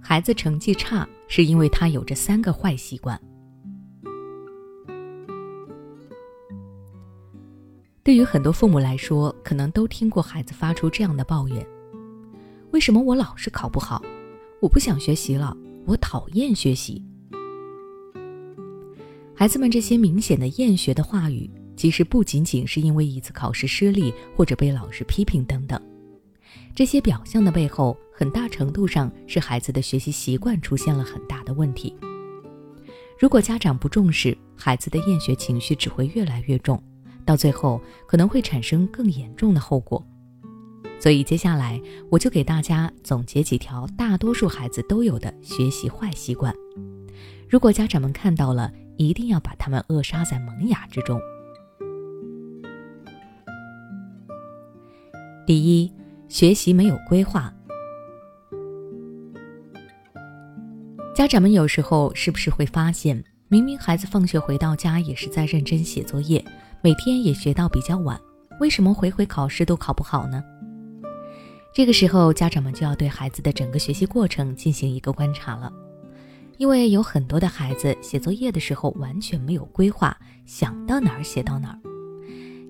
孩子成绩差是因为他有着三个坏习惯。对于很多父母来说，可能都听过孩子发出这样的抱怨：“为什么我老是考不好？我不想学习了，我讨厌学习。”孩子们这些明显的厌学的话语，其实不仅仅是因为一次考试失利或者被老师批评等等，这些表象的背后，很大程度上是孩子的学习习惯出现了很大的问题。如果家长不重视，孩子的厌学情绪只会越来越重。到最后可能会产生更严重的后果，所以接下来我就给大家总结几条大多数孩子都有的学习坏习惯。如果家长们看到了，一定要把他们扼杀在萌芽之中。第一，学习没有规划。家长们有时候是不是会发现，明明孩子放学回到家也是在认真写作业？每天也学到比较晚，为什么回回考试都考不好呢？这个时候，家长们就要对孩子的整个学习过程进行一个观察了，因为有很多的孩子写作业的时候完全没有规划，想到哪儿写到哪儿，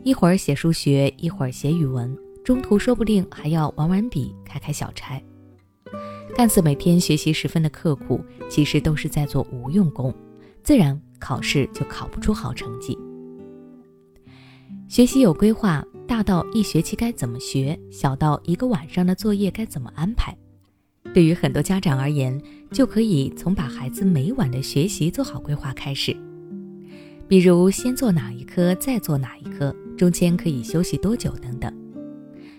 一会儿写数学，一会儿写语文，中途说不定还要玩玩笔、开开小差，看似每天学习十分的刻苦，其实都是在做无用功，自然考试就考不出好成绩。学习有规划，大到一学期该怎么学，小到一个晚上的作业该怎么安排，对于很多家长而言，就可以从把孩子每晚的学习做好规划开始。比如先做哪一科，再做哪一科，中间可以休息多久等等。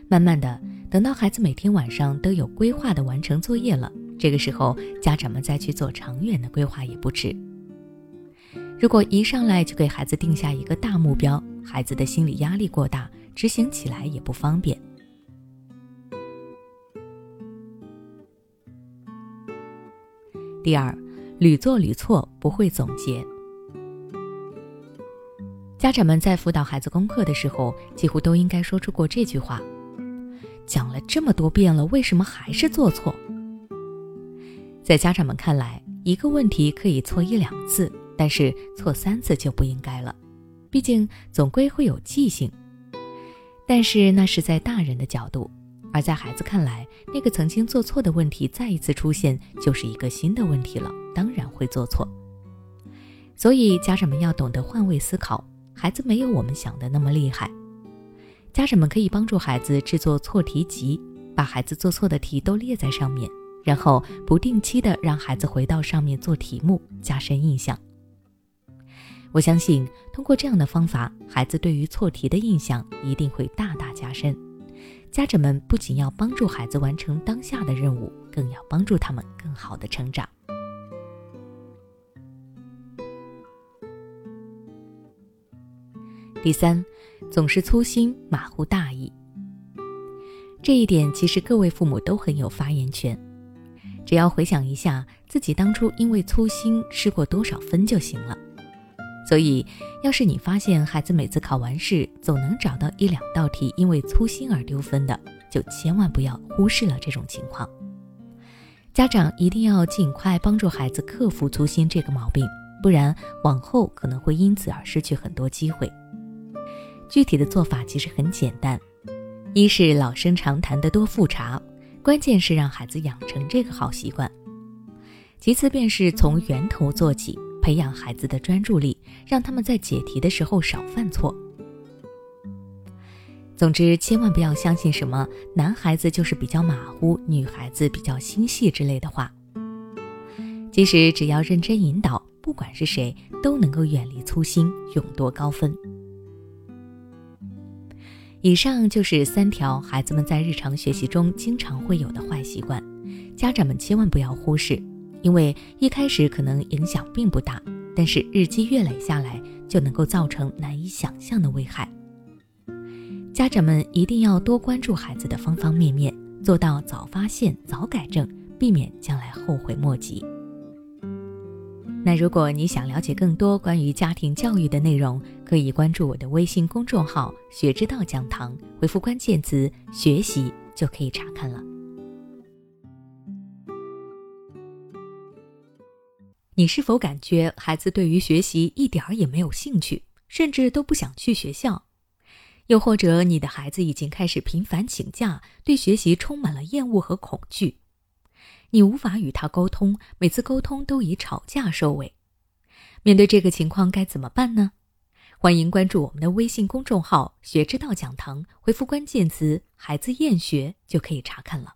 慢慢的，等到孩子每天晚上都有规划的完成作业了，这个时候家长们再去做长远的规划也不迟。如果一上来就给孩子定下一个大目标，孩子的心理压力过大，执行起来也不方便。第二，屡做屡错，不会总结。家长们在辅导孩子功课的时候，几乎都应该说出过这句话：“讲了这么多遍了，为什么还是做错？”在家长们看来，一个问题可以错一两次，但是错三次就不应该了。毕竟总归会有记性，但是那是在大人的角度，而在孩子看来，那个曾经做错的问题再一次出现，就是一个新的问题了，当然会做错。所以家长们要懂得换位思考，孩子没有我们想的那么厉害。家长们可以帮助孩子制作错题集，把孩子做错的题都列在上面，然后不定期的让孩子回到上面做题目，加深印象。我相信，通过这样的方法，孩子对于错题的印象一定会大大加深。家长们不仅要帮助孩子完成当下的任务，更要帮助他们更好的成长。第三，总是粗心、马虎大意。这一点其实各位父母都很有发言权，只要回想一下自己当初因为粗心失过多少分就行了。所以，要是你发现孩子每次考完试总能找到一两道题因为粗心而丢分的，就千万不要忽视了这种情况。家长一定要尽快帮助孩子克服粗心这个毛病，不然往后可能会因此而失去很多机会。具体的做法其实很简单：一是老生常谈的多复查，关键是让孩子养成这个好习惯；其次便是从源头做起。培养孩子的专注力，让他们在解题的时候少犯错。总之，千万不要相信什么男孩子就是比较马虎，女孩子比较心细之类的话。其实，只要认真引导，不管是谁都能够远离粗心，勇夺高分。以上就是三条孩子们在日常学习中经常会有的坏习惯，家长们千万不要忽视。因为一开始可能影响并不大，但是日积月累下来，就能够造成难以想象的危害。家长们一定要多关注孩子的方方面面，做到早发现、早改正，避免将来后悔莫及。那如果你想了解更多关于家庭教育的内容，可以关注我的微信公众号“学之道讲堂”，回复关键词“学习”就可以查看了。你是否感觉孩子对于学习一点儿也没有兴趣，甚至都不想去学校？又或者你的孩子已经开始频繁请假，对学习充满了厌恶和恐惧？你无法与他沟通，每次沟通都以吵架收尾。面对这个情况该怎么办呢？欢迎关注我们的微信公众号“学之道讲堂”，回复关键词“孩子厌学”就可以查看了。